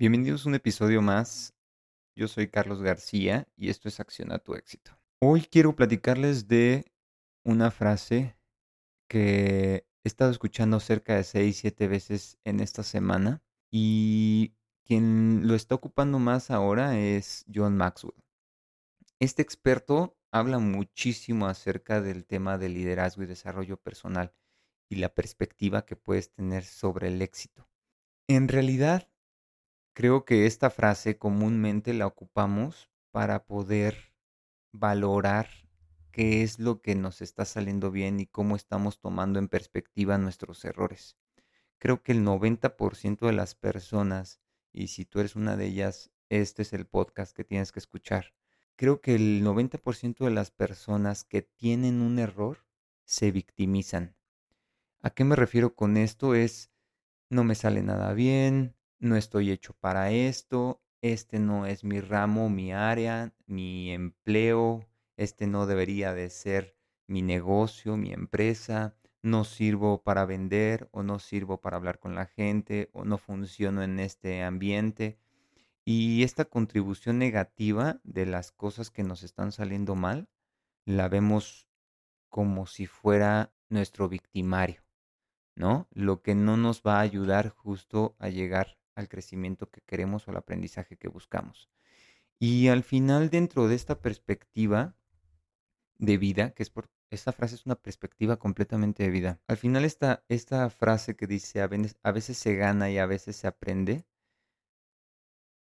Bienvenidos a un episodio más. Yo soy Carlos García y esto es Acciona tu éxito. Hoy quiero platicarles de una frase que he estado escuchando cerca de 6, 7 veces en esta semana y quien lo está ocupando más ahora es John Maxwell. Este experto habla muchísimo acerca del tema de liderazgo y desarrollo personal y la perspectiva que puedes tener sobre el éxito. En realidad, creo que esta frase comúnmente la ocupamos para poder valorar qué es lo que nos está saliendo bien y cómo estamos tomando en perspectiva nuestros errores. Creo que el 90% de las personas, y si tú eres una de ellas, este es el podcast que tienes que escuchar. Creo que el 90% de las personas que tienen un error se victimizan. ¿A qué me refiero con esto? Es, no me sale nada bien, no estoy hecho para esto, este no es mi ramo, mi área, mi empleo, este no debería de ser mi negocio, mi empresa, no sirvo para vender o no sirvo para hablar con la gente o no funciono en este ambiente. Y esta contribución negativa de las cosas que nos están saliendo mal, la vemos como si fuera nuestro victimario, ¿no? Lo que no nos va a ayudar justo a llegar al crecimiento que queremos o al aprendizaje que buscamos. Y al final, dentro de esta perspectiva, de vida, que es por, esta frase es una perspectiva completamente de vida. Al final esta, esta frase que dice a veces, se gana y a veces se aprende,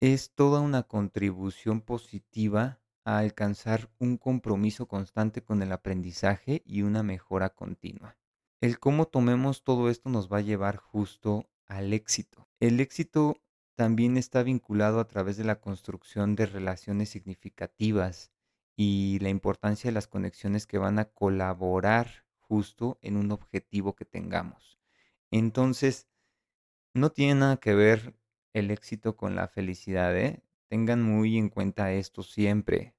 es toda una contribución positiva a alcanzar un compromiso constante con el aprendizaje y una mejora continua. El cómo tomemos todo esto nos va a llevar justo al éxito. El éxito también está vinculado a través de la construcción de relaciones significativas y la importancia de las conexiones que van a colaborar justo en un objetivo que tengamos. Entonces, no tiene nada que ver el éxito con la felicidad, ¿eh? Tengan muy en cuenta esto siempre.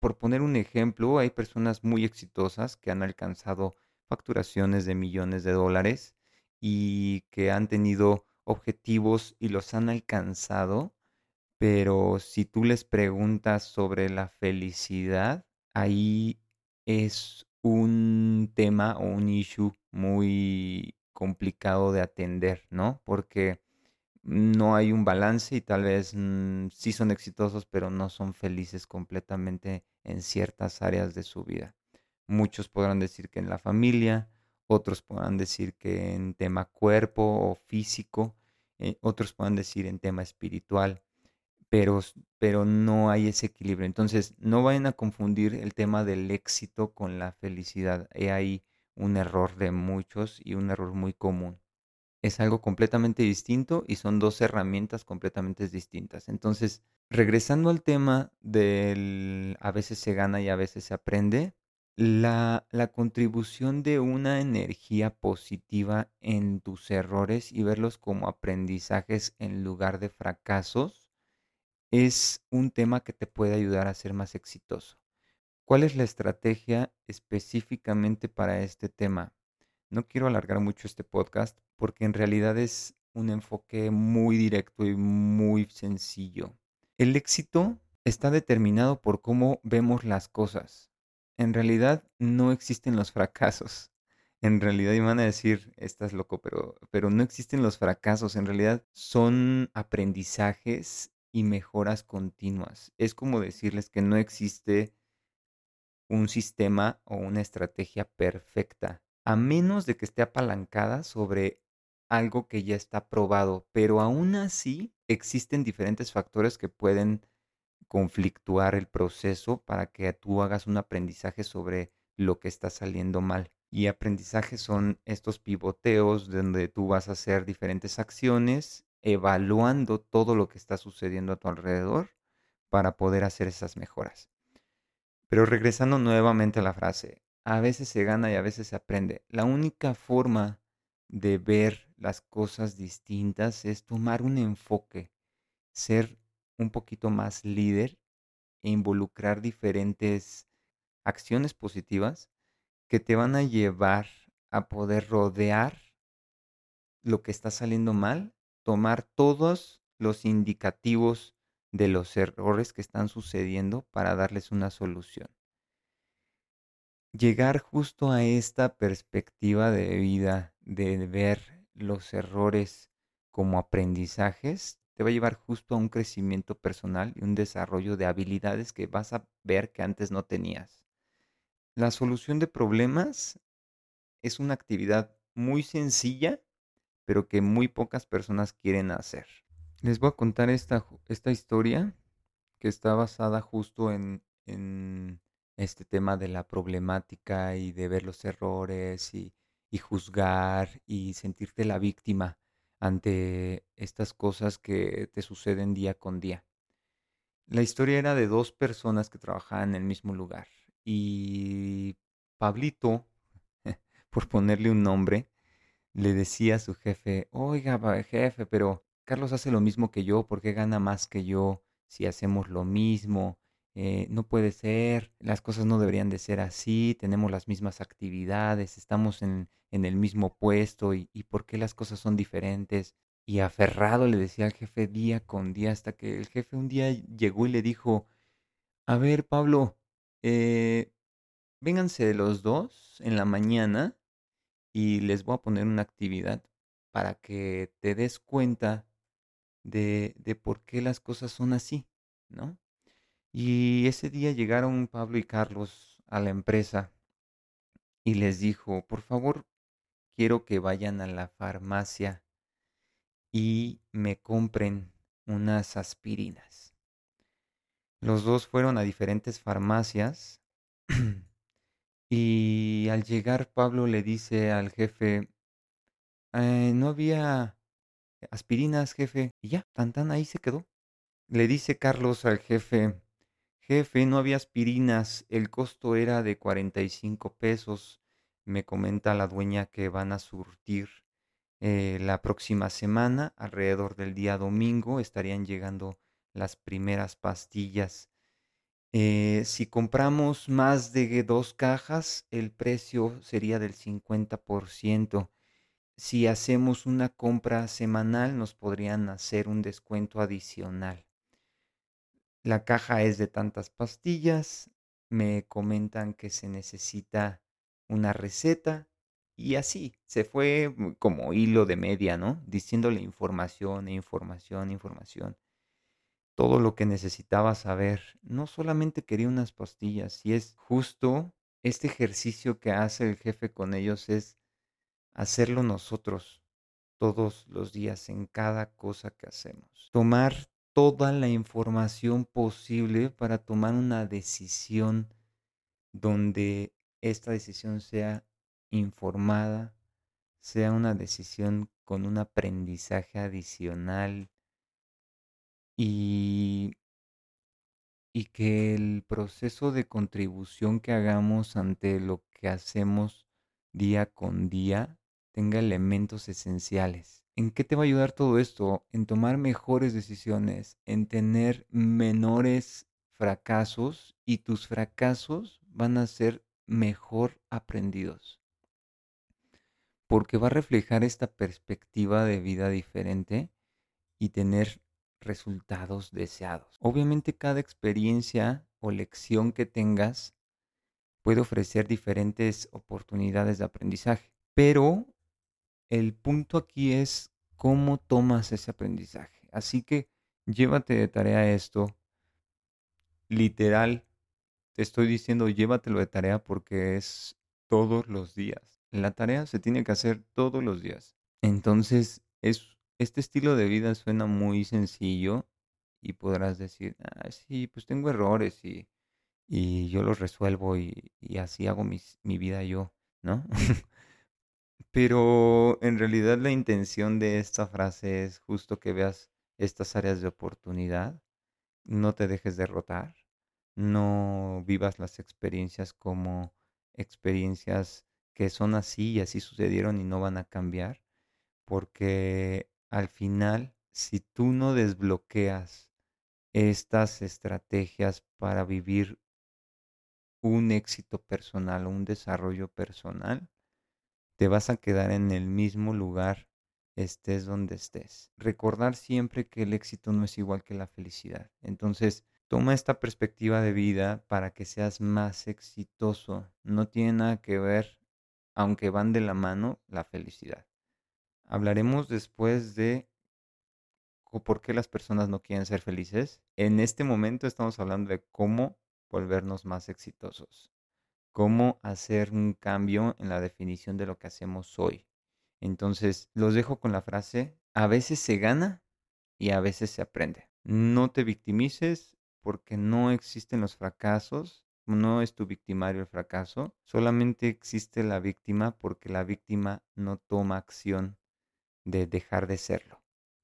Por poner un ejemplo, hay personas muy exitosas que han alcanzado facturaciones de millones de dólares y que han tenido objetivos y los han alcanzado pero si tú les preguntas sobre la felicidad, ahí es un tema o un issue muy complicado de atender, ¿no? Porque no hay un balance y tal vez mm, sí son exitosos, pero no son felices completamente en ciertas áreas de su vida. Muchos podrán decir que en la familia, otros podrán decir que en tema cuerpo o físico, eh, otros podrán decir en tema espiritual pero, pero no hay ese equilibrio. Entonces, no vayan a confundir el tema del éxito con la felicidad. Hay ahí un error de muchos y un error muy común. Es algo completamente distinto y son dos herramientas completamente distintas. Entonces, regresando al tema del a veces se gana y a veces se aprende, la, contribución de una energía positiva en tus errores y verlos como aprendizajes en lugar de fracasos es un tema que te puede ayudar a ser más exitoso. ¿Cuál es la estrategia específicamente para este tema? No quiero alargar mucho este podcast porque en realidad es un enfoque muy directo y muy sencillo. El éxito está determinado por cómo vemos las cosas. En realidad no existen los fracasos. En realidad iban a decir, estás loco, pero, pero no existen los fracasos. En realidad son aprendizajes y mejoras continuas. Es como decirles que no existe un sistema o una estrategia perfecta, a menos de que esté apalancada sobre algo que ya está probado, pero aún así existen diferentes factores que pueden conflictuar el proceso para que tú hagas un aprendizaje sobre lo que está saliendo mal. Y aprendizaje son estos pivoteos donde tú vas a hacer diferentes acciones evaluando todo lo que está sucediendo a tu alrededor para poder hacer esas mejoras. Pero regresando nuevamente a la frase, a veces se gana y a veces se aprende. La única forma de ver las cosas distintas es tomar un enfoque, ser un poquito más líder e involucrar diferentes acciones positivas que te van a llevar a poder rodear lo que está saliendo mal tomar todos los indicativos de los errores que están sucediendo para darles una solución. Llegar justo a esta perspectiva de vida, de ver los errores como aprendizajes, te va a llevar justo a un crecimiento personal y un desarrollo de habilidades que vas a ver que antes no tenías. La solución de problemas es una actividad muy sencilla, pero que muy pocas personas quieren hacer. Les voy a contar esta, esta historia que está basada justo en, en este tema de la problemática y de ver los errores y, y juzgar y sentirte la víctima ante estas cosas que te suceden día con día. La historia era de dos personas que trabajaban en el mismo lugar y Pablito, por ponerle un nombre, le decía a su jefe, oiga, jefe, pero Carlos hace lo mismo que yo, ¿por qué gana más que yo si hacemos lo mismo? Eh, no puede ser, las cosas no deberían de ser así, tenemos las mismas actividades, estamos en, en el mismo puesto y, y, por qué las cosas son diferentes. Y aferrado le decía al jefe día con día hasta que el jefe un día llegó y le dijo, a ver Pablo, eh, vénganse los dos en la mañana y les voy a poner una actividad para que te des cuenta de, de por qué las cosas son así, ¿no? Y ese día llegaron Pablo y Carlos a la empresa y les dijo, por favor, quiero que vayan a la farmacia y me compren unas aspirinas. Los dos fueron a diferentes farmacias y al llegar Pablo le dice al jefe, eh, no había aspirinas, jefe. Y ya, tan tan ahí se quedó. Le dice Carlos al jefe, Jefe, no había aspirinas, el costo era de 45 pesos. Me comenta la dueña que van a surtir eh, la próxima semana, alrededor del día domingo, estarían llegando las primeras pastillas. Eh, si compramos más de dos cajas, el precio sería del 50%. Si hacemos una compra semanal, nos podrían hacer un descuento adicional. La caja es de tantas pastillas. Me comentan que se necesita una receta. Y así, se fue como hilo de media, ¿no? Diciéndole información e información, información. Todo lo que necesitaba saber. No solamente quería unas pastillas, y es justo este ejercicio que hace el jefe con ellos es hacerlo nosotros todos los días en cada cosa que hacemos. Tomar toda la información posible para tomar una decisión donde esta decisión sea informada, sea una decisión con un aprendizaje adicional y, y que el proceso de contribución que hagamos ante lo que hacemos día con día tenga elementos esenciales ¿En qué te va a ayudar todo esto? En tomar mejores decisiones, en tener menores fracasos y tus fracasos van a ser mejor aprendidos. Porque va a reflejar esta perspectiva de vida diferente y tener resultados deseados. Obviamente cada experiencia o lección que tengas puede ofrecer diferentes oportunidades de aprendizaje, pero el punto aquí es cómo tomas ese aprendizaje. Así que llévate de tarea esto. Literal, te estoy diciendo llévatelo de tarea porque es todos los días. La tarea se tiene que hacer todos los días. Entonces, es, este estilo de vida suena muy sencillo y podrás decir, ah, sí, pues tengo errores y, y yo los resuelvo y, y así hago mis, mi vida yo, ¿no? Pero en realidad la intención de esta frase es justo que veas estas áreas de oportunidad, no te dejes derrotar, no vivas las experiencias como experiencias que son así y así sucedieron y no van a cambiar, porque al final, si tú no desbloqueas estas estrategias para vivir un éxito personal un desarrollo personal, te vas a quedar en el mismo lugar estés donde estés. Recordar siempre que el éxito no es igual que la felicidad. Entonces, toma esta perspectiva de vida para que seas más exitoso. No tiene nada que ver, aunque van de la mano, la felicidad. Hablaremos después de por qué las personas no quieren ser felices. En este momento estamos hablando de cómo volvernos más exitosos. Cómo hacer un cambio en la definición de lo que hacemos hoy. Entonces, los dejo con la frase, a veces se gana y a veces se aprende. No te victimices porque no existen los fracasos, no es tu victimario el fracaso, solamente existe la víctima porque la víctima no toma acción de dejar de serlo.